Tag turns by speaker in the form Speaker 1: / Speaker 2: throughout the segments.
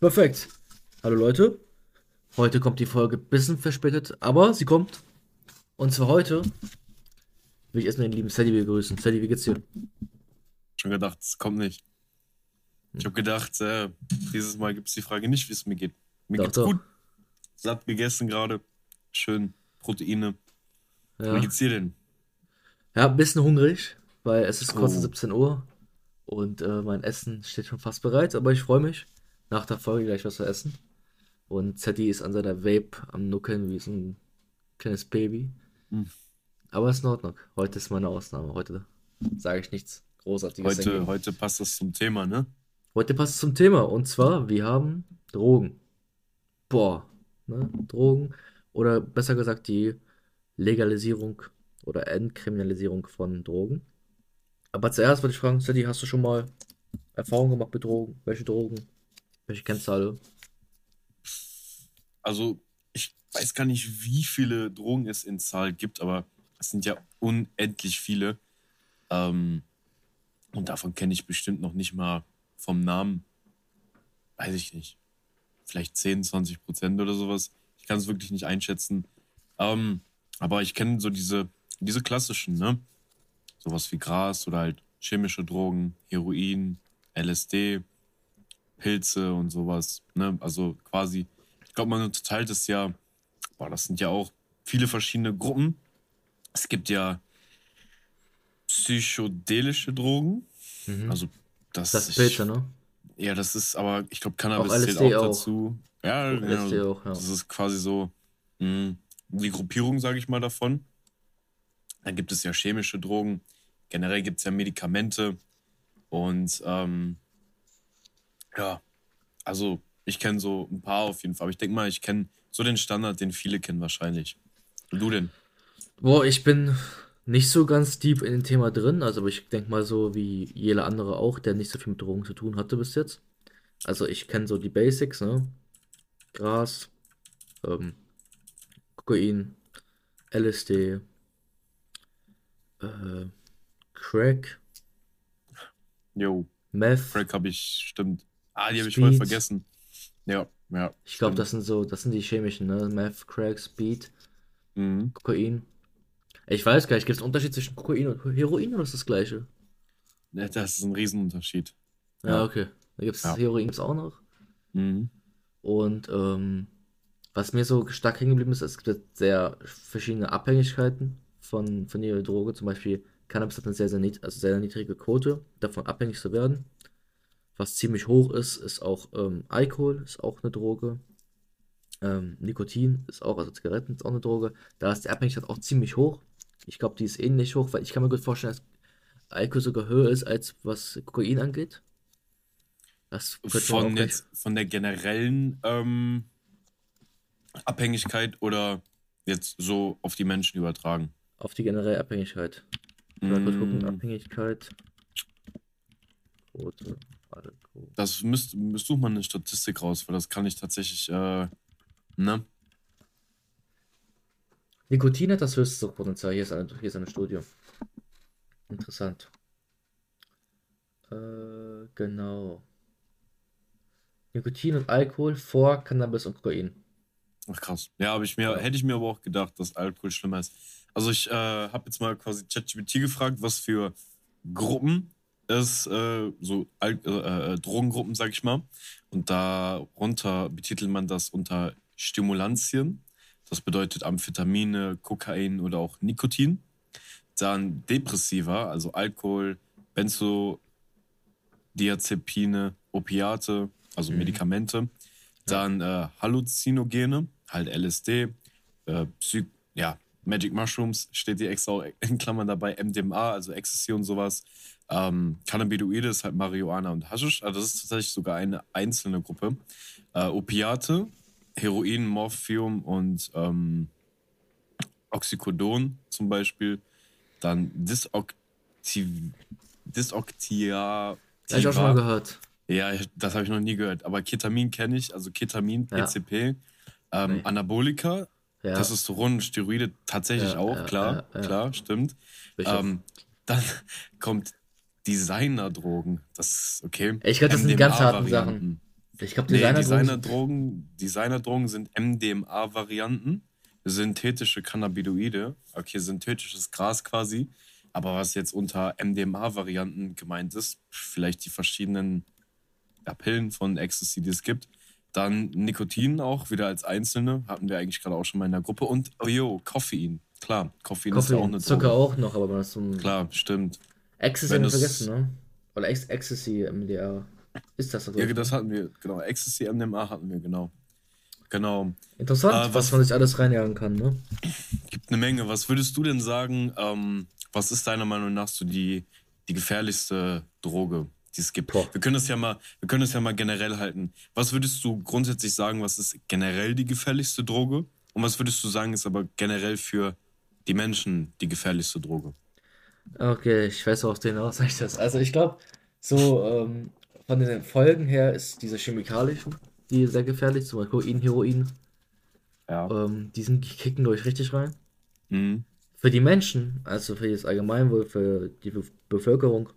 Speaker 1: Perfekt. Hallo Leute. Heute kommt die Folge ein bisschen verspätet, aber sie kommt. Und zwar heute will ich erstmal den lieben Sadie begrüßen. Sadie, wie geht's dir?
Speaker 2: Schon gedacht, es kommt nicht. Ich habe gedacht, äh, dieses Mal gibt es die Frage nicht, wie es mir geht. Mir
Speaker 1: Doch,
Speaker 2: geht's
Speaker 1: doch.
Speaker 2: gut. Satt gegessen gerade. Schön Proteine. Wie
Speaker 1: Ja.
Speaker 2: geht's dir denn?
Speaker 1: Ja, ein bisschen hungrig, weil es ist kurz
Speaker 2: Oh.
Speaker 1: 17 Uhr und äh, mein Essen steht schon fast bereit, aber ich freue mich, nach der Folge gleich was zu essen. Und Sadie ist an seiner Vape am Nuckeln wie so ein kleines Baby.
Speaker 2: Hm.
Speaker 1: Aber ist in Ordnung. Heute ist meine Ausnahme. Heute sage ich nichts Großartiges.
Speaker 2: Heute,
Speaker 1: dagegen.
Speaker 2: heute passt das zum Thema, ne?
Speaker 1: Heute passt es zum Thema und zwar, wir haben Drogen. Boah, ne? Drogen oder besser gesagt die Legalisierung oder Entkriminalisierung von Drogen. Aber zuerst würde ich fragen, Sadie, hast du schon mal Erfahrungen gemacht mit Drogen? Welche Drogen? Welche kennst du?
Speaker 2: Also, ich weiß gar nicht, wie viele Drogen es in Zahl gibt, aber es sind ja unendlich viele. Ähm, und davon kenne ich bestimmt noch nicht mal vom Namen, weiß ich nicht, vielleicht 10, 20 Prozent oder sowas. Ich kann es wirklich nicht einschätzen. Ähm, aber ich kenne so diese, diese klassischen, ne? Sowas wie Gras oder halt chemische Drogen, Heroin, LSD, Pilze und sowas, ne? Also quasi, ich glaube, man unterteilt es ja, boah, das sind ja auch viele verschiedene Gruppen. Es gibt ja psychedelische Drogen,
Speaker 1: Mhm.
Speaker 2: also das,
Speaker 1: das ist Pilze, ne?
Speaker 2: ja, das ist aber, ich glaube, Cannabis
Speaker 1: Auch
Speaker 2: zählt auch
Speaker 1: auch.
Speaker 2: dazu. Ja,
Speaker 1: Auch LSD
Speaker 2: ja,
Speaker 1: auch, ja.
Speaker 2: das ist quasi so mh, die Gruppierung, sage ich mal, davon. Dann gibt es ja chemische Drogen. Generell gibt es ja Medikamente. Und ähm, ja, also ich kenne so ein paar auf jeden Fall. Aber ich denke mal, ich kenne so den Standard, den viele kennen wahrscheinlich. Und du denn?
Speaker 1: Boah, ich bin nicht so ganz deep in dem Thema drin, also aber ich denke mal so wie jeder andere auch, der nicht so viel mit Drogen zu tun hatte bis jetzt. Also ich kenne so die Basics, ne? Gras, ähm, Kokain, LSD, äh, Crack,
Speaker 2: Jo,
Speaker 1: Meth.
Speaker 2: Crack habe ich, stimmt. Ah, die habe ich voll vergessen. Ja, ja.
Speaker 1: Ich glaube, das sind so, das sind die chemischen, ne? Meth, Crack, Speed,
Speaker 2: Mhm.
Speaker 1: Kokain. Ich weiß gar nicht, gibt es einen Unterschied zwischen Kokain und Heroin oder ist das gleiche?
Speaker 2: Ja, Das ist ein Riesenunterschied.
Speaker 1: Ja,
Speaker 2: Ja.
Speaker 1: okay. Da gibt es
Speaker 2: Ja.
Speaker 1: Heroin auch noch.
Speaker 2: Mhm.
Speaker 1: Und ähm, was mir so stark hängen geblieben ist, es gibt sehr verschiedene Abhängigkeiten von, von jeder Droge. Zum Beispiel Cannabis hat eine sehr, sehr, nied also sehr niedrige Quote, davon abhängig zu werden. Was ziemlich hoch ist, ist auch ähm, Alkohol, ist auch eine Droge. Ähm, Nikotin ist auch, also Zigaretten ist auch eine Droge. Da ist die Abhängigkeit auch ziemlich hoch. Ich glaube, die ist ähnlich hoch, weil ich kann mir gut vorstellen, dass Alkohol sogar höher ist, als was Kokain angeht. Das
Speaker 2: Von jetzt, von der generellen ähm, Abhängigkeit oder jetzt so auf die Menschen übertragen?
Speaker 1: Auf die generelle Abhängigkeit. Kurz gucken,
Speaker 2: Mm,
Speaker 1: Abhängigkeit. Quote.
Speaker 2: Das müsst, müsst such mal eine Statistik raus, weil das kann ich tatsächlich, äh, ne?
Speaker 1: Nikotin hat das höchste Suchtpotenzial. Hier ist eine, hier ist eine Studie. Interessant. Äh, genau. Nikotin und Alkohol vor Cannabis und Kokain.
Speaker 2: Ach krass. Ja, habe ich mir, hätte ich mir aber auch gedacht, dass Alkohol schlimmer ist. Also ich äh, habe jetzt mal quasi ChatGPT gefragt, was für Gruppen es, äh, so Al äh, äh, Drogengruppen, sag ich mal. Und darunter betitelt man das unter Stimulantien. Das bedeutet Amphetamine, Kokain oder auch Nikotin. Dann Depressiva, also Alkohol, Benzodiazepine, Opiate, also
Speaker 1: Mhm.
Speaker 2: Medikamente. Dann äh, Halluzinogene, halt LSD, äh, Psy ja, Magic Mushrooms steht hier extra in Klammern dabei, MDMA, also Ecstasy und sowas. Ähm, Cannabinoide ist halt Marihuana und Haschisch, also das ist tatsächlich sogar eine einzelne Gruppe. Äh, Opiate, Heroin, Morphium und ähm, Oxycodon zum Beispiel. Dann Disokti Disoktia
Speaker 1: Hab ich auch schon mal gehört.
Speaker 2: ja, das habe ich noch nie gehört. Aber Ketamin kenne ich, also Ketamin,
Speaker 1: Ja.
Speaker 2: PCP. Ähm,
Speaker 1: Nee.
Speaker 2: Anabolika,
Speaker 1: Ja,
Speaker 2: Testosteron, Steroide tatsächlich
Speaker 1: Ja,
Speaker 2: auch, klar, klar, stimmt. Ähm, dann kommt Designerdrogen. Das ist okay.
Speaker 1: Ich glaub, das sind ganz harten
Speaker 2: MDMA-Varianten. Ich glaube, Designerdrogen, Designerdrogen sind MDMA-Varianten, synthetische Cannabinoide, okay, synthetisches Gras quasi. Aber was jetzt unter MDMA-Varianten gemeint ist, vielleicht die verschiedenen ja, Pillen von Ecstasy, die es gibt. Dann Nikotin auch wieder als einzelne, hatten wir eigentlich gerade auch schon mal in der Gruppe. Und, oh jo, Koffein. Klar, Koffein, Koffein ist ja auch eine Zucker Droge. auch noch, aber man ist so ein. Klar, stimmt. Ecstasy haben wir vergessen, ne? Oder Ex Ecstasy MDA. Ist das so? Ja, das hatten wir, genau. Ecstasy MDMA hatten wir, genau. Genau.
Speaker 1: Interessant, äh, was, was, man sich alles reinjagen kann, ne?
Speaker 2: Gibt eine Menge. Was würdest du denn sagen, ähm, was ist deiner Meinung nach so die, die gefährlichste Droge, die es gibt? Wir können das ja mal, wir können das ja mal generell halten. Was würdest du grundsätzlich sagen, was ist generell die gefährlichste Droge? Und was würdest du sagen, ist aber generell für die Menschen die gefährlichste Droge?
Speaker 1: Okay, ich weiß auch den aus, ich das. Also ich glaube, so ähm, von den Folgen her ist diese chemikalischen, die sehr gefährlich, zum Beispiel Kokain, Heroin. Ja. Ähm, die sind, die kicken durch richtig rein. Mhm. Für die Menschen, also für das Allgemeinwohl, für die Be Bevölkerung,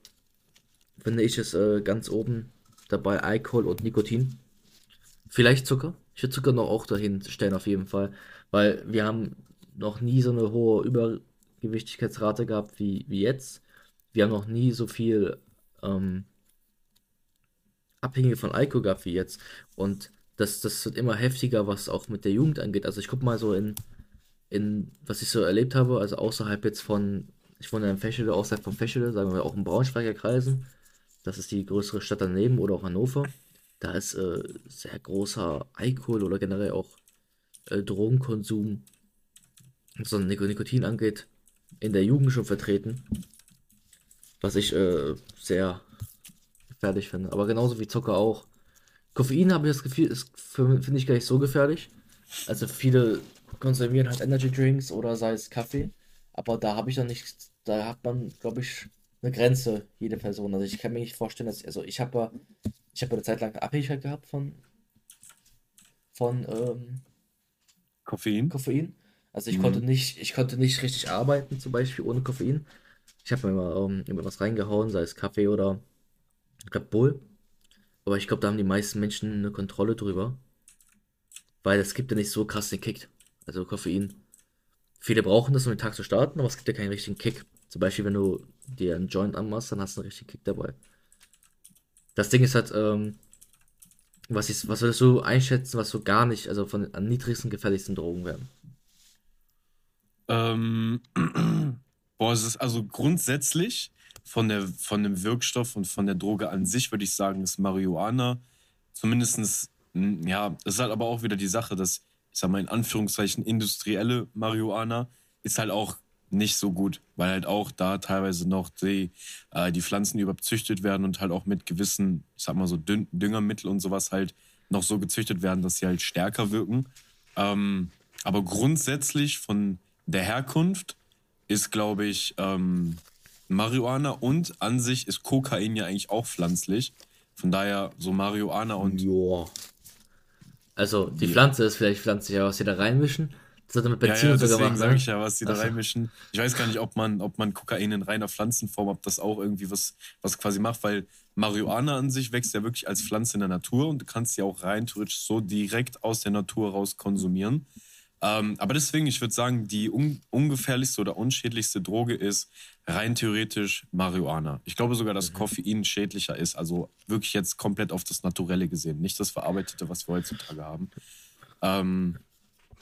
Speaker 1: finde ich es äh, ganz oben dabei Alkohol und Nikotin. Vielleicht Zucker. Ich würde Zucker noch auch dahin stellen, auf jeden Fall. Weil wir haben noch nie so eine hohe Übergewichtigkeitsrate gehabt wie, wie jetzt. Wir haben noch nie so viel ähm, Abhängige von Alkohol gehabt wie jetzt. Und das, das wird immer heftiger, was auch mit der Jugend angeht. Also ich gucke mal so in in, was ich so erlebt habe, also außerhalb jetzt von, ich wohne in Fächele, außerhalb von Fächele, sagen wir auch in Braunschweiger Kreisen, das ist die größere Stadt daneben oder auch Hannover, da ist äh, sehr großer Alkohol oder generell auch äh, Drogenkonsum, was Nik Nikotin angeht, in der Jugend schon vertreten, was ich äh, sehr gefährlich finde, aber genauso wie Zucker auch. Koffein habe ich das Gefühl, ist finde ich gar nicht so gefährlich. Also viele konsumieren halt Energy Drinks oder sei es Kaffee. Aber da habe ich dann nicht, da hat man, glaube ich, eine Grenze, jede Person. Also ich kann mir nicht vorstellen, dass, also ich habe ich habe eine Zeit lang Abhängigkeit gehabt von, von ähm, Koffein. Koffein. Also ich mhm. konnte nicht, ich konnte nicht richtig arbeiten, zum Beispiel ohne Koffein. Ich habe mir immer, ähm, immer was reingehauen, sei es Kaffee oder Red Bull. Aber ich glaube, da haben die meisten Menschen eine Kontrolle drüber. Weil es gibt ja nicht so krass den Kick. Also Koffein. Viele brauchen das, um den Tag zu starten, aber es gibt ja keinen richtigen Kick. Zum Beispiel, wenn du dir einen Joint anmachst, dann hast du einen richtigen Kick dabei. Das Ding ist halt, ähm, was, ist, was würdest du einschätzen, was so gar nicht, also von den niedrigsten, gefährlichsten Drogen werden?
Speaker 2: Ähm, boah, es ist also grundsätzlich von, der, von dem Wirkstoff und von der Droge an sich, würde ich sagen, ist Marihuana zumindestens ja, es ist halt aber auch wieder die Sache, dass ich sag mal in Anführungszeichen, industrielle Marihuana ist halt auch nicht so gut, weil halt auch da teilweise noch die, äh, die Pflanzen überzüchtet werden und halt auch mit gewissen, ich sag mal so Dün Düngermittel und sowas halt noch so gezüchtet werden, dass sie halt stärker wirken. Ähm, aber grundsätzlich von der Herkunft ist, glaube ich, ähm, Marihuana und an sich ist Kokain ja eigentlich auch pflanzlich. Von daher so Marihuana und Joa.
Speaker 1: Also die ja. Pflanze ist vielleicht pflanzlich, aber was sie da reinmischen, das hat mit Benzin
Speaker 2: ja, ja, sogar gemacht. sage ne? ich ja, was sie da reinmischen. Ich weiß gar nicht, ob man, ob man Kokain in reiner Pflanzenform, ob das auch irgendwie was, was quasi macht, weil Marihuana an sich wächst ja wirklich als Pflanze in der Natur und du kannst sie auch rein theoretisch so direkt aus der Natur raus konsumieren. Ähm, aber deswegen, ich würde sagen, die un ungefährlichste oder unschädlichste Droge ist rein theoretisch Marihuana. Ich glaube sogar, dass mhm. Koffein schädlicher ist. Also wirklich jetzt komplett auf das Naturelle gesehen, nicht das Verarbeitete, was wir heutzutage haben. Ähm,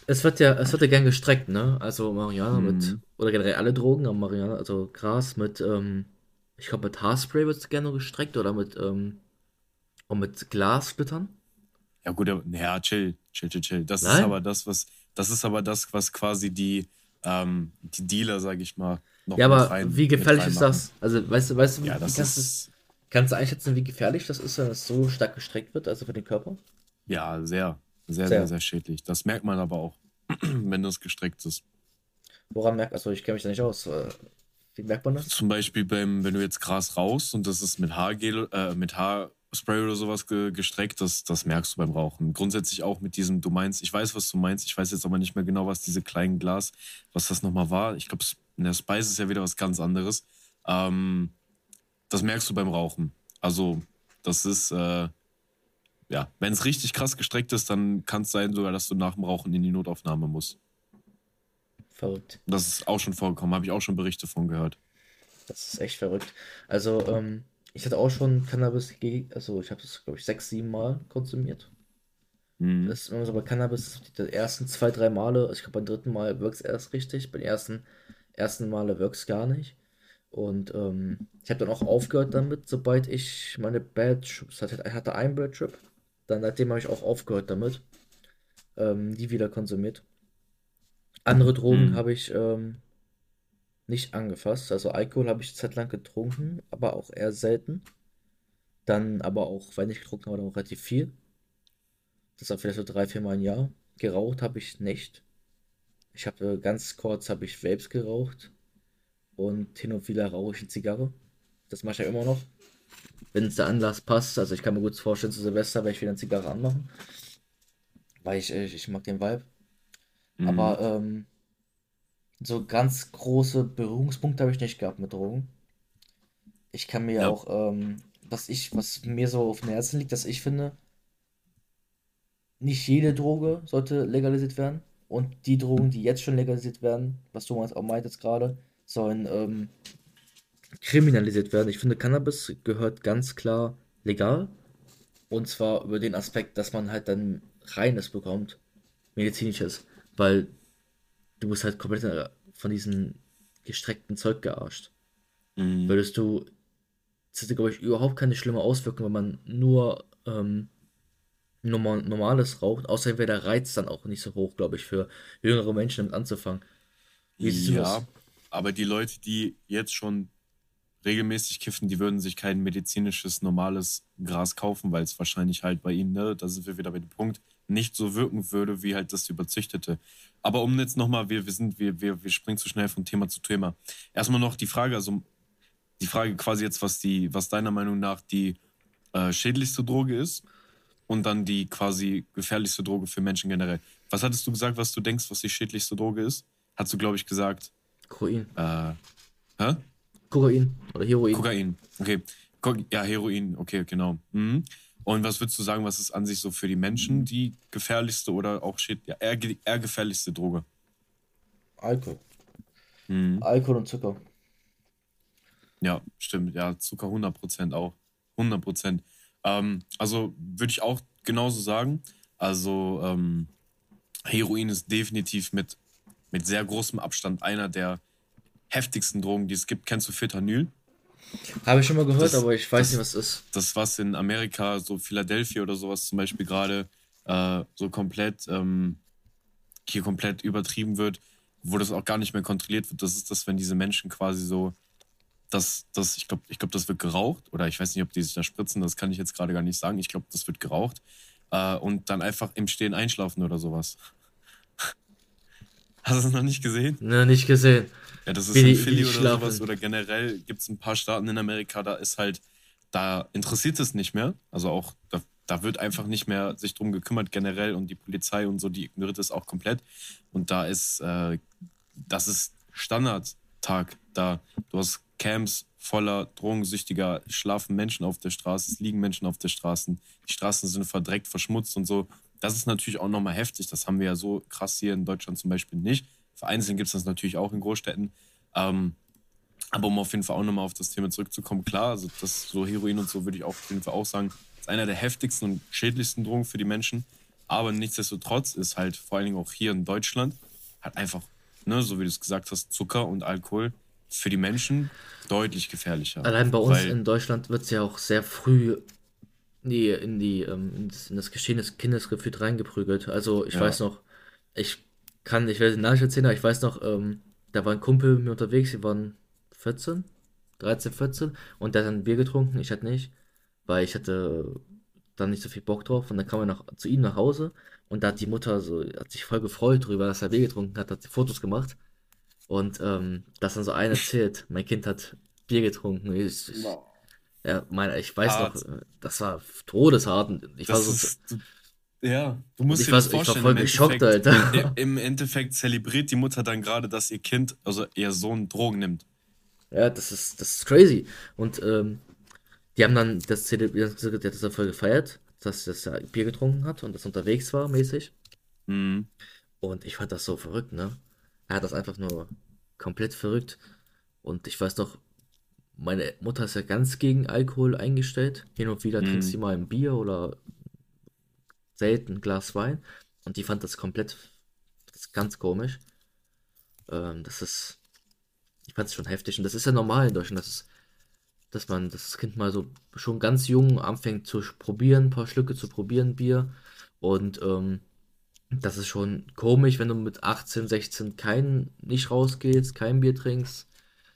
Speaker 1: es wird ja, es wird ja gern gestreckt, ne? Also Marihuana mit, mhm. oder generell alle Drogen, aber Marihuana, also Gras mit, ähm, ich glaube mit Haarspray wird es gerne gestreckt oder mit, ähm, und mit Glassplittern.
Speaker 2: Ja gut, ja, chill, chill, chill, chill. Das Nein? ist aber das, was das ist aber das, was quasi die, ähm, die Dealer, sag ich mal, noch Ja, aber rein,
Speaker 1: wie gefährlich ist das? Also, weißt du, weißt du, ja, das kannst, ist, kannst du einschätzen, wie gefährlich das ist, wenn es so stark gestreckt wird, also für den Körper?
Speaker 2: Ja, sehr, sehr, sehr, sehr, sehr schädlich. Das merkt man aber auch, wenn das gestreckt ist.
Speaker 1: Woran merkt, also ich kenne mich da nicht aus. Äh, wie merkt man das?
Speaker 2: Zum Beispiel beim, wenn du jetzt Gras raus und das ist mit Haargel, äh, mit Haar Spray oder sowas ge gestreckt, das, das merkst du beim Rauchen. Grundsätzlich auch mit diesem, du meinst, ich weiß, was du meinst, ich weiß jetzt aber nicht mehr genau, was diese kleinen Glas, was das nochmal war. Ich glaube, in der Spice ist ja wieder was ganz anderes. Ähm, das merkst du beim Rauchen. Also, das ist, äh, ja, wenn es richtig krass gestreckt ist, dann kann es sein sogar, dass du nach dem Rauchen in die Notaufnahme musst.
Speaker 1: Verrückt.
Speaker 2: Das ist auch schon vorgekommen, habe ich auch schon Berichte von gehört.
Speaker 1: Das ist echt verrückt. Also, ähm, ich hatte auch schon Cannabis, also ich habe es, glaube ich, sechs, sieben Mal konsumiert. Mhm. Das ist bei Cannabis, die ersten zwei, drei Male, also ich glaube beim dritten Mal wirkt es erst richtig, beim ersten, ersten Male wirkt es gar nicht. Und ähm, ich habe dann auch aufgehört damit, sobald ich meine Bad Trips hatte. Ich hatte einen Bad Trip, dann seitdem habe ich auch aufgehört damit, ähm, die wieder konsumiert. Andere Drogen mhm. habe ich ähm, nicht angefasst. Also Alkohol habe ich zeitlang getrunken, aber auch eher selten. Dann aber auch, wenn ich getrunken habe, dann auch relativ viel. Das war vielleicht so drei, vier Mal im Jahr. Geraucht habe ich nicht. Ich habe äh, ganz kurz habe ich Vapes geraucht. Und hin und wieder rauche ich eine Zigarre. Das mache ich ja immer noch. Wenn es der Anlass passt. Also ich kann mir gut vorstellen, zu Silvester werde ich wieder eine Zigarre anmachen. Weil ich, ich, ich mag den Vibe. Mhm. Aber ähm, so ganz große Berührungspunkte habe ich nicht gehabt mit Drogen. Ich kann mir ja. auch, ähm, was ich, was mir so auf dem Herzen liegt, dass ich finde, nicht jede Droge sollte legalisiert werden. Und die Drogen, die jetzt schon legalisiert werden, was du auch meintest gerade, sollen ähm, kriminalisiert werden. Ich finde, Cannabis gehört ganz klar legal. Und zwar über den Aspekt, dass man halt dann reines bekommt, medizinisches. Weil du bist halt komplett von diesem gestreckten Zeug gearscht. Mhm. Würdest du, das hätte, glaube ich, überhaupt keine schlimme Auswirkung, wenn man nur ähm, normal, normales raucht. Außerdem wäre der Reiz dann auch nicht so hoch, glaube ich, für jüngere Menschen damit anzufangen.
Speaker 2: Wie siehst ja, du das? aber die Leute, die jetzt schon regelmäßig kiffen, die würden sich kein medizinisches, normales Gras kaufen, weil es wahrscheinlich halt bei ihnen, ne, da sind wir wieder bei dem Punkt, nicht so wirken würde, wie halt das überzüchtete. Aber um jetzt nochmal, wir, wir sind, wir, wir, wir springen zu schnell von Thema zu Thema. Erstmal noch die Frage, also die Frage quasi jetzt, was die, was deiner Meinung nach die äh, schädlichste Droge ist und dann die quasi gefährlichste Droge für Menschen generell. Was hattest du gesagt, was du denkst, was die schädlichste Droge ist? Hast du, glaube ich, gesagt.
Speaker 1: Kokain.
Speaker 2: Äh, hä?
Speaker 1: Kokain oder Heroin.
Speaker 2: Kokain, okay. Ja, Heroin, okay, genau. Mhm. Und was würdest du sagen, was ist an sich so für die Menschen die gefährlichste oder auch ja, eher, eher gefährlichste Droge?
Speaker 1: Alkohol. Mhm. Alkohol und Zucker.
Speaker 2: Ja, stimmt. Ja, Zucker 100% auch. 100%. Ähm, also würde ich auch genauso sagen. Also ähm, Heroin ist definitiv mit, mit sehr großem Abstand einer der heftigsten Drogen, die es gibt. Kennst du Fentanyl?
Speaker 1: Habe ich schon mal gehört, das, aber ich weiß das, nicht, was das ist.
Speaker 2: Das, was in Amerika, so Philadelphia oder sowas zum Beispiel gerade äh, so komplett ähm, hier komplett übertrieben wird, wo das auch gar nicht mehr kontrolliert wird. Das ist das, wenn diese Menschen quasi so das, das, ich glaube, ich glaub, das wird geraucht. Oder ich weiß nicht, ob die sich da spritzen, das kann ich jetzt gerade gar nicht sagen. Ich glaube, das wird geraucht. Äh, und dann einfach im Stehen einschlafen oder sowas. Hast du es noch nicht gesehen?
Speaker 1: Ne, nicht gesehen.
Speaker 2: Ja, das ist wie in Philly oder schlafen. sowas. Oder generell gibt es ein paar Staaten in Amerika, da ist halt, da interessiert es nicht mehr. Also auch, da, da wird einfach nicht mehr sich drum gekümmert generell und die Polizei und so, die ignoriert es auch komplett. Und da ist, äh, das ist Standardtag da. Du hast Camps voller drogensüchtiger, schlafen Menschen auf der Straße, es liegen Menschen auf der Straße, die Straßen sind verdreckt, verschmutzt und so. Das ist natürlich auch nochmal heftig. Das haben wir ja so krass hier in Deutschland zum Beispiel nicht. Vereinzelt gibt es das natürlich auch in Großstädten. Ähm, aber um auf jeden Fall auch nochmal auf das Thema zurückzukommen, klar, also das so Heroin und so würde ich auch auf jeden Fall auch sagen, ist einer der heftigsten und schädlichsten Drogen für die Menschen. Aber nichtsdestotrotz ist halt vor allen Dingen auch hier in Deutschland hat einfach, ne, so wie du es gesagt hast, Zucker und Alkohol für die Menschen deutlich gefährlicher.
Speaker 1: Allein bei uns in Deutschland wird es ja auch sehr früh in die, in, die, ähm, in, das, in das Geschehen des Kindes gefühlt reingeprügelt. Also ich ja. weiß noch, ich kann, ich werde den erzählen, aber ich weiß noch, ähm, da war ein Kumpel mit mir unterwegs, wir waren 14, 13, 14 und der hat dann Bier getrunken, ich hatte nicht, weil ich hatte dann nicht so viel Bock drauf und dann kam er nach, zu ihm nach Hause und da hat die Mutter so, hat sich voll gefreut darüber, dass er Bier getrunken hat, hat Fotos gemacht und ähm, dass dann so einer erzählt, mein Kind hat Bier getrunken. Ich, ich, ja, mein, ich weiß Hart. noch, das war todeshart. Ich das war so, ist,
Speaker 2: ja, du musst dir das vorstellen. Ich war voll geschockt, Alter. Im Endeffekt zelebriert die Mutter dann gerade, dass ihr Kind, also ihr Sohn, Drogen nimmt.
Speaker 1: Ja, das ist, das ist crazy. Und ähm, die haben dann das zelebriert, das voll gefeiert. dass, dass er Bier getrunken hat und das unterwegs war, mäßig.
Speaker 2: Mhm.
Speaker 1: Und ich fand das so verrückt, ne? Er hat das einfach nur komplett verrückt. Und ich weiß noch, meine Mutter ist ja ganz gegen Alkohol eingestellt. Hin und wieder trinkt sie
Speaker 2: Mhm.
Speaker 1: mal ein Bier oder selten ein Glas Wein. Und die fand das komplett, das ist ganz komisch. Ähm, das ist, ich fand es schon heftig. Und das ist ja normal in Deutschland, dass, es, dass man das Kind mal so schon ganz jung anfängt zu probieren, ein paar Schlücke zu probieren, Bier. Und ähm, das ist schon komisch, wenn du mit 18, 16 kein, nicht rausgehst, kein Bier trinkst.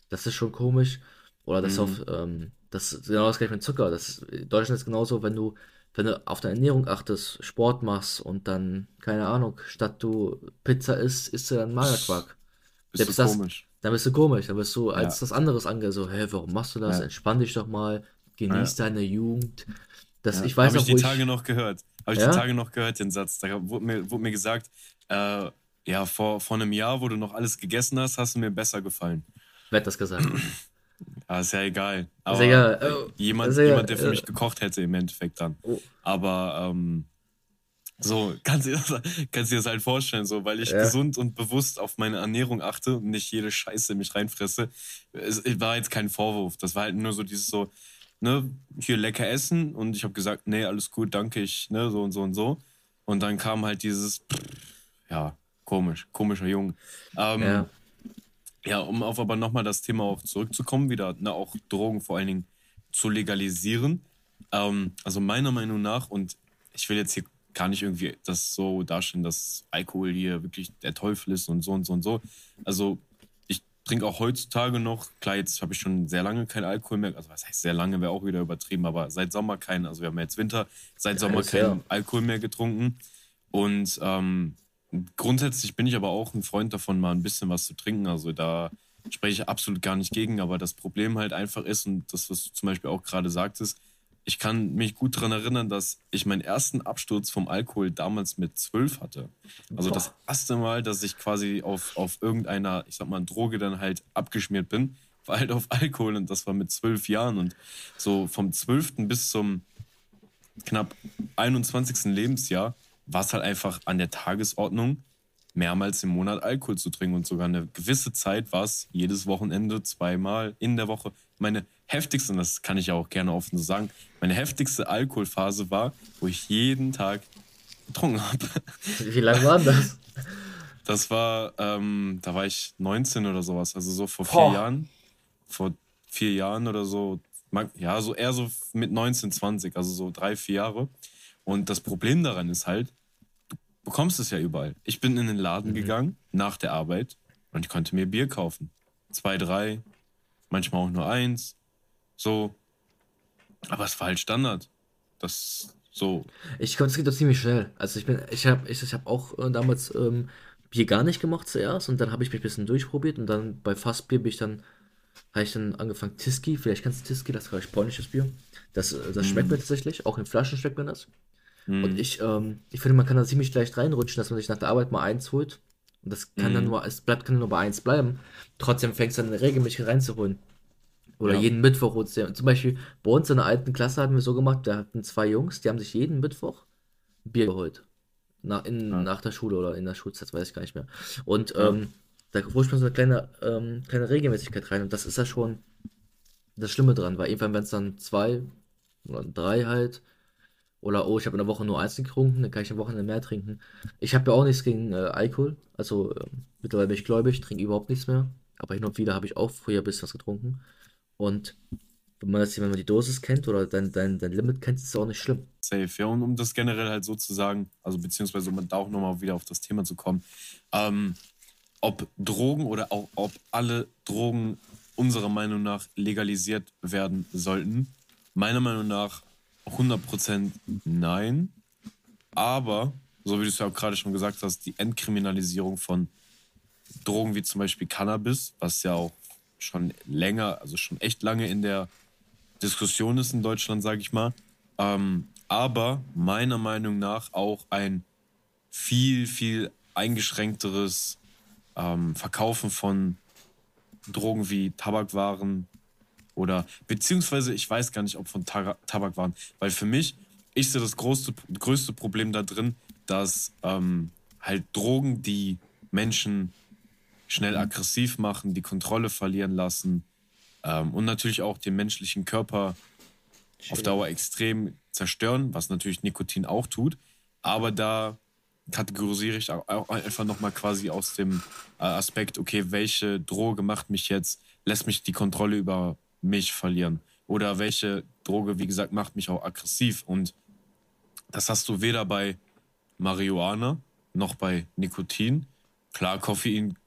Speaker 1: Das ist schon komisch. Oder das
Speaker 2: Mhm.
Speaker 1: auf, ähm, das ist genau das gleiche mit Zucker. Das, in Deutschland ist genauso, wenn du, wenn du auf deine Ernährung achtest, Sport machst und dann, keine Ahnung, statt du Pizza isst, isst du dann Magerquark.
Speaker 2: Bist du
Speaker 1: Selbst das,
Speaker 2: komisch.
Speaker 1: dann bist du komisch, dann bist du als
Speaker 2: Ja.
Speaker 1: das anderes ange, so, hä, warum machst du das?
Speaker 2: Ja.
Speaker 1: Entspann dich doch mal, genieß
Speaker 2: Ja.
Speaker 1: deine Jugend. Das,
Speaker 2: Ja.
Speaker 1: ich weiß
Speaker 2: Habe ich
Speaker 1: auch,
Speaker 2: die
Speaker 1: wo ich,
Speaker 2: Tage noch gehört. Habe ich
Speaker 1: ja,
Speaker 2: die Tage noch gehört, den Satz. Da wurde mir, wurde mir gesagt, äh, ja, vor, vor einem Jahr, wo du noch alles gegessen hast, hast du mir besser gefallen.
Speaker 1: wer hat das gesagt?
Speaker 2: Ah, ist ja egal.
Speaker 1: Ist
Speaker 2: Aber
Speaker 1: egal.
Speaker 2: äh,
Speaker 1: Oh,
Speaker 2: jemand,
Speaker 1: ist egal.
Speaker 2: jemand, der für
Speaker 1: Äh,
Speaker 2: mich gekocht hätte, im Endeffekt dann.
Speaker 1: oh,
Speaker 2: Aber ähm, so, kannst du dir das, kannst du dir das halt vorstellen, so, weil ich
Speaker 1: ja,
Speaker 2: gesund und bewusst auf meine Ernährung achte und nicht jede Scheiße mich reinfresse. Es, es war jetzt kein Vorwurf. Das war halt nur so dieses so, ne, hier lecker essen und ich habe gesagt, nee, alles gut, danke, ich, ne, so und so und so. Und dann kam halt dieses, ja, komisch, komischer Junge. Ähm,
Speaker 1: ja,
Speaker 2: ja, um auf aber nochmal das Thema auch zurückzukommen, wieder, ne, auch Drogen vor allen Dingen zu legalisieren. Ähm, also meiner Meinung nach, und ich will jetzt hier gar nicht irgendwie das so darstellen, dass Alkohol hier wirklich der Teufel ist und so und so und so. Also ich trinke auch heutzutage noch, klar, jetzt habe ich schon sehr lange keinen Alkohol mehr, also was heißt sehr lange, wäre auch wieder übertrieben, aber seit Sommer keinen, also wir haben jetzt Winter, seit Sommer keinen Alkohol mehr getrunken. Und ähm, grundsätzlich bin ich aber auch ein Freund davon, mal ein bisschen was zu trinken. Also da spreche ich absolut gar nicht gegen, aber das Problem halt einfach ist, und das, was du zum Beispiel auch gerade sagtest, ich kann mich gut daran erinnern, dass ich meinen ersten Absturz vom Alkohol damals mit zwölf hatte. Also das erste Mal, dass ich quasi auf, auf irgendeiner, ich sag mal, Droge dann halt abgeschmiert bin, war halt auf Alkohol und das war mit zwölf Jahren. Und so vom zwölften bis zum knapp 21. Lebensjahr war es halt einfach an der Tagesordnung, mehrmals im Monat Alkohol zu trinken. Und sogar eine gewisse Zeit war es jedes Wochenende, zweimal in der Woche. Meine heftigste, und das kann ich ja auch gerne offen so sagen, meine heftigste Alkoholphase war, wo ich jeden Tag getrunken habe.
Speaker 1: wie lange war das?
Speaker 2: Das war, ähm, da war ich 19 oder sowas, also so vor vier
Speaker 1: Boah,
Speaker 2: Jahren. Vor vier Jahren oder so, ja, so eher so mit 19, 20, also so drei, vier Jahre. Und das Problem daran ist halt, du bekommst es ja überall. Ich bin in den Laden
Speaker 1: mhm.
Speaker 2: gegangen nach der Arbeit und ich konnte mir Bier kaufen. Zwei, drei, manchmal auch nur eins, so. Aber es war halt Standard. Das so,
Speaker 1: Ich glaube, das geht doch ziemlich schnell. Also ich bin, ich habe, ich, ich habe auch äh, damals ähm, Bier gar nicht gemacht zuerst und dann habe ich mich ein bisschen durchprobiert und dann bei Fassbier bin ich dann, habe ich dann angefangen Tiski, vielleicht kennst du Tiski, das ist polnisches Bier. Das, äh, das schmeckt mir
Speaker 2: mm,
Speaker 1: tatsächlich, auch in Flaschen schmeckt mir das. Und
Speaker 2: mm,
Speaker 1: ich, ähm, ich finde, man kann da ziemlich leicht reinrutschen, dass man sich nach der Arbeit mal eins holt. Und das kann dann
Speaker 2: mm,
Speaker 1: nur, es bleibt, kann nur bei eins bleiben. Trotzdem fängst du dann regelmäßig reinzuholen. Oder
Speaker 2: ja.
Speaker 1: jeden Mittwoch holst du, zum Beispiel bei uns in der alten Klasse hatten wir so gemacht, da hatten zwei Jungs, die haben sich jeden Mittwoch ein Bier geholt. Nach, in,
Speaker 2: Ja.
Speaker 1: nach der Schule oder in der Schulzeit, weiß ich gar nicht mehr. Und
Speaker 2: Ja.
Speaker 1: ähm, da rutscht man so eine kleine, ähm, kleine Regelmäßigkeit rein. Und das ist ja schon das Schlimme dran, weil irgendwann, wenn es dann zwei oder drei halt, oder oh, ich habe in der Woche nur eins getrunken, dann kann ich am Wochenende mehr trinken. Ich habe ja auch nichts gegen äh, Alkohol. Also ähm, mittlerweile bin ich gläubig, trinke überhaupt nichts mehr. Aber hin und wieder habe ich auch früher ein bisschen was getrunken. Und wenn man das, wenn man die Dosis kennt oder dein, dein, dein Limit kennt, ist es auch nicht schlimm.
Speaker 2: Safe, ja. Und um das generell halt so zu sagen, also beziehungsweise um da auch nochmal wieder auf das Thema zu kommen, ähm, ob Drogen oder auch ob alle Drogen unserer Meinung nach legalisiert werden sollten. Meiner Meinung nach 100% nein. Aber, so wie du es ja auch gerade schon gesagt hast, die Entkriminalisierung von Drogen wie zum Beispiel Cannabis, was ja auch schon länger, also schon echt lange in der Diskussion ist in Deutschland, sage ich mal. Ähm, aber meiner Meinung nach auch ein viel, viel eingeschränkteres ähm, Verkaufen von Drogen wie Tabakwaren oder beziehungsweise ich weiß gar nicht, ob von Ta Tabakwaren, weil für mich ich sehe das größte, größte Problem da drin, dass ähm, halt Drogen, die Menschen schnell aggressiv machen, die Kontrolle verlieren lassen ähm, und natürlich auch den menschlichen Körper Schön. auf Dauer extrem zerstören, was natürlich Nikotin auch tut. Aber da kategorisiere ich auch einfach nochmal quasi aus dem äh, Aspekt, okay, welche Droge macht mich jetzt, lässt mich die Kontrolle über mich verlieren. Oder welche Droge, wie gesagt, macht mich auch aggressiv. Und das hast du weder bei Marihuana noch bei Nikotin. Klar, Koffein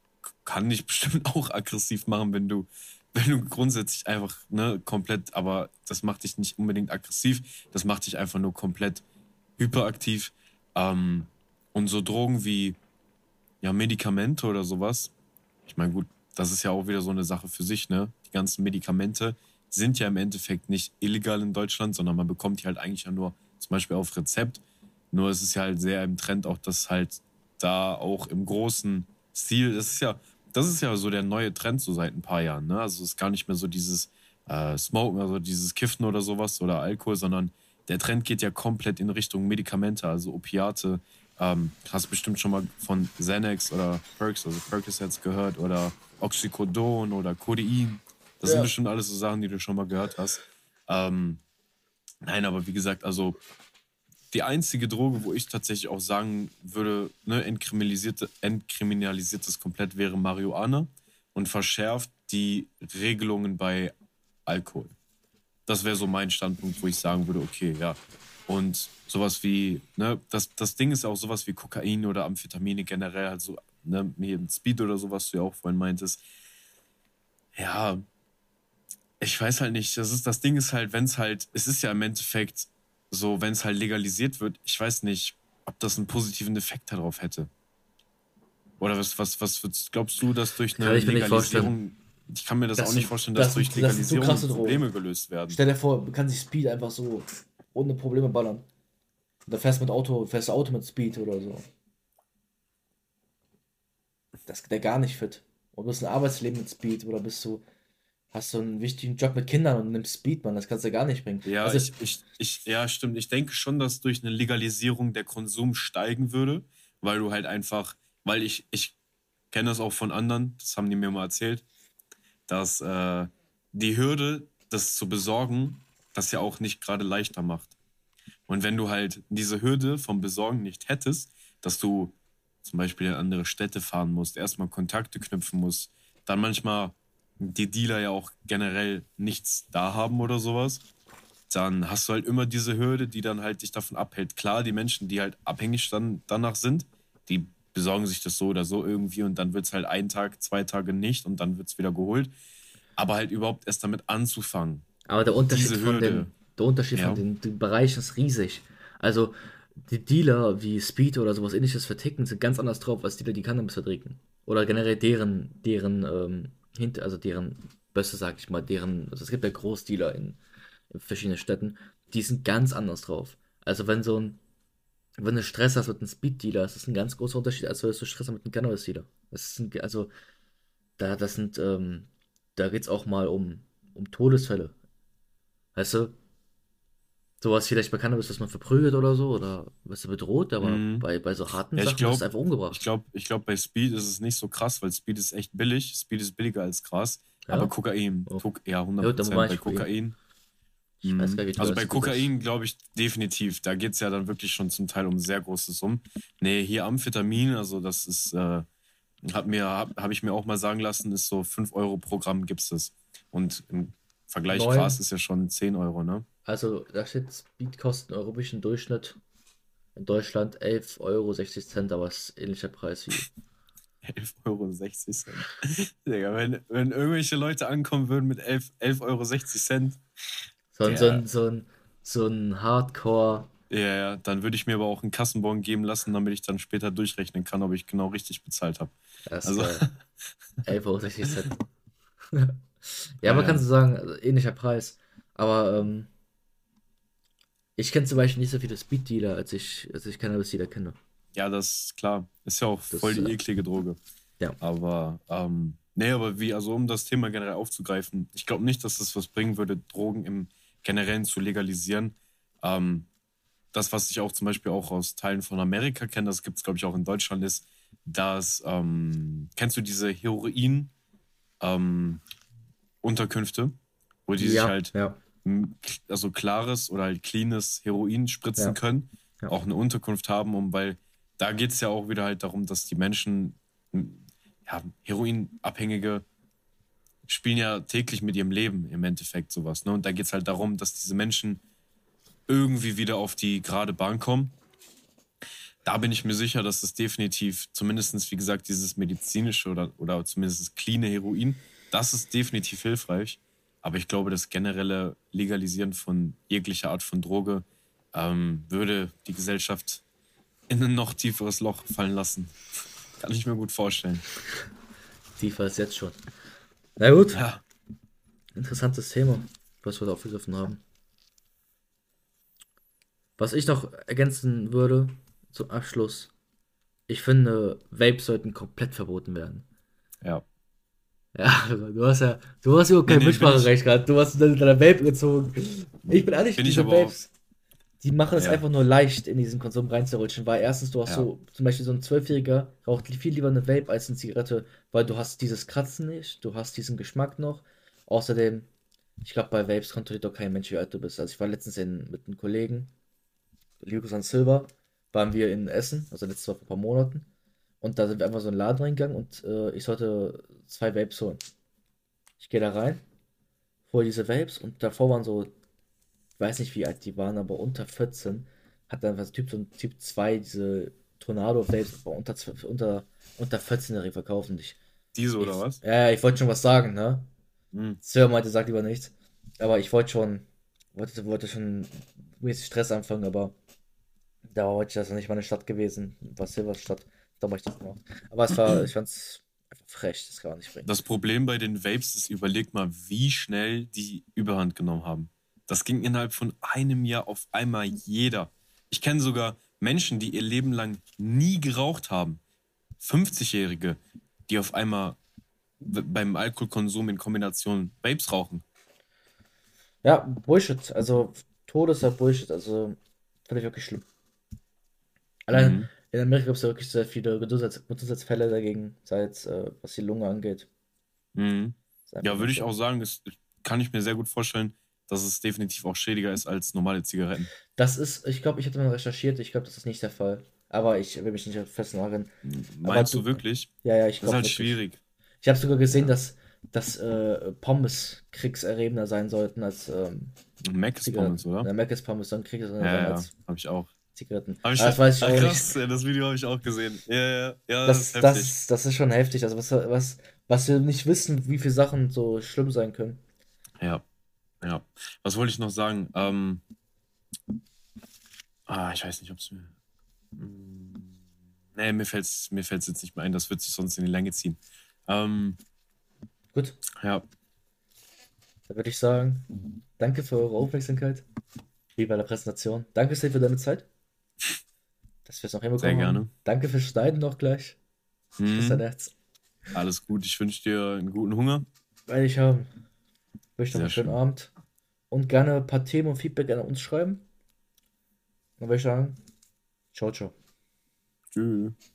Speaker 2: kann dich bestimmt auch aggressiv machen, wenn du, wenn du grundsätzlich einfach ne, komplett, aber das macht dich nicht unbedingt aggressiv, das macht dich einfach nur komplett hyperaktiv. Ähm, und so Drogen wie ja, Medikamente oder sowas, ich meine, gut, das ist ja auch wieder so eine Sache für sich, ne? Ganzen Medikamente sind ja im Endeffekt nicht illegal in Deutschland, sondern man bekommt die halt eigentlich ja nur zum Beispiel auf Rezept. Nur es ist ja halt sehr im Trend auch, dass halt da auch im großen Stil, das ist ja, das ist ja so der neue Trend so seit ein paar Jahren. Ne? Also es ist gar nicht mehr so dieses äh, Smoken, also dieses Kiffen oder sowas oder Alkohol, sondern der Trend geht ja komplett in Richtung Medikamente, also Opiate. Ähm, hast bestimmt schon mal von Xanax oder Perks, also Percocets gehört oder Oxycodon oder Codein. Das ja. sind bestimmt alles so Sachen, die du schon mal gehört hast. Ähm, nein, aber wie gesagt, also die einzige Droge, wo ich tatsächlich auch sagen würde, ne, entkriminalisiert, entkriminalisiert das komplett, wäre Marihuana und verschärft die Regelungen bei Alkohol. Das wäre so mein Standpunkt, wo ich sagen würde, okay, ja. Und sowas wie, ne, das, das Ding ist auch sowas wie Kokain oder Amphetamine generell, also ne, Speed oder sowas, du ja auch vorhin meintest. Ja, ich weiß halt nicht. Das, ist, das Ding ist halt, wenn es halt, es ist ja im Endeffekt so, wenn es halt legalisiert wird, ich weiß nicht, ob das einen positiven Effekt darauf hätte. Oder was, was, was glaubst du, dass durch eine Legalisierung. Ich kann mir das, das auch nicht vorstellen, dass das durch Legalisierung das Probleme gelöst werden.
Speaker 1: Stell dir vor, man kann sich Speed einfach so ohne Probleme ballern. Und dann fährst du mit Auto, fährst du Auto mit Speed oder so. Das der gar nicht fit. Oder bist du ein Arbeitsleben mit Speed oder bist du hast du einen wichtigen Job mit Kindern und nimmst Speed, man, das kannst du gar nicht bringen.
Speaker 2: Ja,
Speaker 1: also,
Speaker 2: ich, ich, ich, ja, stimmt. Ich denke schon, dass durch eine Legalisierung der Konsum steigen würde, weil du halt einfach, weil ich, ich kenne das auch von anderen, das haben die mir mal erzählt, dass äh, die Hürde, das zu besorgen, das ja auch nicht gerade leichter macht. Und wenn du halt diese Hürde vom Besorgen nicht hättest, dass du zum Beispiel in andere Städte fahren musst, erstmal Kontakte knüpfen musst, dann manchmal die Dealer ja auch generell nichts da haben oder sowas, dann hast du halt immer diese Hürde, die dann halt dich davon abhält. Klar, die Menschen, die halt abhängig dann danach sind, die besorgen sich das so oder so irgendwie und dann wird es halt einen Tag, zwei Tage nicht und dann wird es wieder geholt. Aber halt überhaupt erst damit anzufangen. Aber der
Speaker 1: Unterschied, von den, der Unterschied ja. von den, den Bereichen ist riesig. Also die Dealer wie Speed oder sowas ähnliches verticken sind ganz anders drauf als Dealer, die Cannabis vertrinken. Oder generell deren, deren ähm, hinter, also deren Bösse, sag ich mal, deren, also es gibt ja Großdealer in, in verschiedenen Städten, die sind ganz anders drauf. Also wenn so ein, wenn du Stress hast mit einem Speed-Dealer, ist das ein ganz großer Unterschied, als wenn du Stress hast mit einem Cannabis-Dealer. Das sind, also, da, das sind, ähm, da geht's auch mal um, um Todesfälle. Weißt du, sowas vielleicht bei Cannabis, dass man verprügelt oder so oder was bedroht, aber mm. bei, bei so harten
Speaker 2: ja, Sachen glaub, ist es einfach umgebracht. Ich glaube, ich glaub, bei Speed ist es nicht so krass, weil Speed ist echt billig. Speed ist billiger als Gras. Ja? Aber Kokain, oh. ja, 100% ja, bei Kokain. Ich weiß gar nicht, also bei Kokain glaube ich definitiv. Da geht es ja dann wirklich schon zum Teil um sehr große Summen. Nee, hier Amphetamin, also das ist, äh, hat mir, habe hab ich mir auch mal sagen lassen, ist so 5 Euro pro Gramm gibt es. Und im Vergleich Neun. Gras ist ja schon 10 Euro, ne?
Speaker 1: Also da steht Speedkosten europäischen Durchschnitt in Deutschland 11,60 Euro, aber es ist ähnlicher Preis wie.
Speaker 2: 11,60 Euro. Digga, wenn, wenn irgendwelche Leute ankommen würden mit 11,60 11 Euro.
Speaker 1: So, ein, so, ein, so, ein, so ein Hardcore.
Speaker 2: Ja, ja, dann würde ich mir aber auch einen Kassenbon geben lassen, damit ich dann später durchrechnen kann, ob ich genau richtig bezahlt habe. Also 11,60
Speaker 1: Euro. Ja, aber ja. kannst du sagen, also ähnlicher Preis. Aber ähm, ich kenne zum Beispiel nicht so viele Speed-Dealer, als ich, als ich Cannabis-Dealer kenne.
Speaker 2: Ja, das ist klar. Ist ja auch das, voll die eklige Droge. Ja. Aber, ähm, nee, aber wie, also um das Thema generell aufzugreifen, ich glaube nicht, dass das was bringen würde, Drogen im Generellen zu legalisieren. Ähm, das, was ich auch zum Beispiel auch aus Teilen von Amerika kenne, das gibt es, glaube ich, auch in Deutschland, ist, dass, ähm, kennst du diese Heroin ähm, Unterkünfte, wo die sich
Speaker 1: Ja,
Speaker 2: halt
Speaker 1: ja,
Speaker 2: also klares oder halt cleanes Heroin spritzen
Speaker 1: ja,
Speaker 2: können, auch eine Unterkunft haben, um, weil da geht es ja auch wieder halt darum, dass die Menschen, ja, Heroinabhängige spielen ja täglich mit ihrem Leben im Endeffekt sowas. Ne? Und da geht es halt darum, dass diese Menschen irgendwie wieder auf die gerade Bahn kommen. Da bin ich mir sicher, dass es definitiv, zumindestens wie gesagt, dieses medizinische oder, oder zumindest das cleane Heroin, das ist definitiv hilfreich. Aber ich glaube, das generelle Legalisieren von jeglicher Art von Droge ähm, würde die Gesellschaft in ein noch tieferes Loch fallen lassen. Kann ich mir gut vorstellen.
Speaker 1: Tiefer als jetzt schon. Na gut,
Speaker 2: Ja,
Speaker 1: interessantes Thema, was wir da aufgegriffen haben. Was ich noch ergänzen würde zum Abschluss, ich finde, Vapes sollten komplett verboten werden.
Speaker 2: ja.
Speaker 1: Ja, du hast ja, du hast überhaupt
Speaker 2: Nee,
Speaker 1: kein
Speaker 2: nee, ich,
Speaker 1: Mitspracherecht gehabt. Du hast deine, deine Vape gezogen. Ich bin ehrlich,
Speaker 2: bin
Speaker 1: diese. Vapes, die machen es
Speaker 2: Ja,
Speaker 1: einfach nur leicht, in diesen Konsum reinzurutschen, weil erstens, du hast
Speaker 2: ja.
Speaker 1: so, zum Beispiel so ein Zwölfjähriger raucht viel lieber eine Vape als eine Zigarette, weil du hast dieses Kratzen nicht, du hast diesen Geschmack noch. Außerdem, ich glaube, bei Vapes kontrolliert doch kein Mensch, wie alt du bist. Also ich war letztens in, mit einem Kollegen, Lucas an Silver, waren wir in Essen, also letztes Mal vor ein paar Monaten. Und da sind wir einfach so in den Laden reingegangen und äh, ich sollte zwei Vapes holen. Ich gehe da rein, hole diese Vapes und davor waren so, ich weiß nicht wie alt die waren, aber unter 14. Hat dann was Typ, so ein Typ 2, diese Tornado Vapes, aber unter, 12 unter, unter 14-Jährige verkaufen. Und Ich,
Speaker 2: Diese
Speaker 1: ich,
Speaker 2: oder was?
Speaker 1: ja, ja, ich wollte schon was sagen, ne?
Speaker 2: Hm.
Speaker 1: Silver meinte, sag lieber nichts. Aber ich wollte schon, wollte, wollte schon mäßig Stress anfangen, aber da war heute das noch nicht meine Stadt gewesen. War Silvers Stadt. Da habe ich das gemacht. Aber es war, ich fand's einfach frech, das kann man nicht bringen.
Speaker 2: Das Problem bei den Vapes ist, überleg mal, wie schnell die Überhand genommen haben. Das ging innerhalb von einem Jahr auf einmal jeder. Ich kenne sogar Menschen, die ihr Leben lang nie geraucht haben. 50-Jährige, die auf einmal beim Alkoholkonsum in Kombination Vapes rauchen.
Speaker 1: Ja, Bullshit. Also, Todesser Bullshit. Also, fand ich wirklich schlimm. Allein
Speaker 2: Mhm.
Speaker 1: In Amerika gibt es ja wirklich sehr viele Gesundheits Gesundheitsfälle dagegen, seit äh, was die Lunge angeht.
Speaker 2: Mhm. Ja, würde ich auch sagen, das kann ich mir sehr gut vorstellen, dass es definitiv auch schädiger ist als normale Zigaretten.
Speaker 1: Das ist, ich glaube, ich hatte mal recherchiert, ich glaube, das ist nicht der Fall. Aber ich will mich nicht festnageln.
Speaker 2: Meinst
Speaker 1: du,
Speaker 2: du wirklich?
Speaker 1: ja, ja, ich
Speaker 2: Das ist
Speaker 1: glaube
Speaker 2: halt
Speaker 1: wirklich.
Speaker 2: schwierig.
Speaker 1: Ich habe sogar gesehen, dass, dass äh, Pommes kriegserregender sein sollten als ähm,
Speaker 2: Mac ist. Pommes, oder?
Speaker 1: Der Mac ist Pommes dann kriegserregender
Speaker 2: Ja,
Speaker 1: sein
Speaker 2: ja,
Speaker 1: als
Speaker 2: habe ich auch.
Speaker 1: Zigaretten.
Speaker 2: Hab ich
Speaker 1: Aber das weiß ich auch nicht.
Speaker 2: krass, ja, das Video habe ich auch gesehen. Ja, ja, ja, das
Speaker 1: Das,
Speaker 2: ist
Speaker 1: das, das ist schon heftig. Also was, was, was wir nicht wissen, wie viele Sachen so schlimm sein können.
Speaker 2: Ja, ja. Was wollte ich noch sagen? Ähm, ah, ich weiß nicht, ob es mir. Mm, Nee, mir fällt es mir fällt's jetzt nicht mehr ein, das wird sich sonst in die Länge ziehen. Ähm,
Speaker 1: Gut,
Speaker 2: ja,
Speaker 1: dann würde ich sagen, danke für eure Aufmerksamkeit. Wie bei der Präsentation. Danke sehr für deine Zeit, dass wir es noch
Speaker 2: sehr
Speaker 1: hinbekommen haben.
Speaker 2: gerne.
Speaker 1: Danke fürs Schneiden noch gleich. Bis dein
Speaker 2: Hm,
Speaker 1: Herz.
Speaker 2: alles gut, ich wünsche dir einen guten Hunger.
Speaker 1: Weil ich habe. Wünsche noch einen
Speaker 2: Sehr
Speaker 1: schönen
Speaker 2: schön.
Speaker 1: Abend. Und gerne ein paar Themen und Feedback an uns schreiben. Dann würde ich sagen, ciao, ciao.
Speaker 2: Tschüss.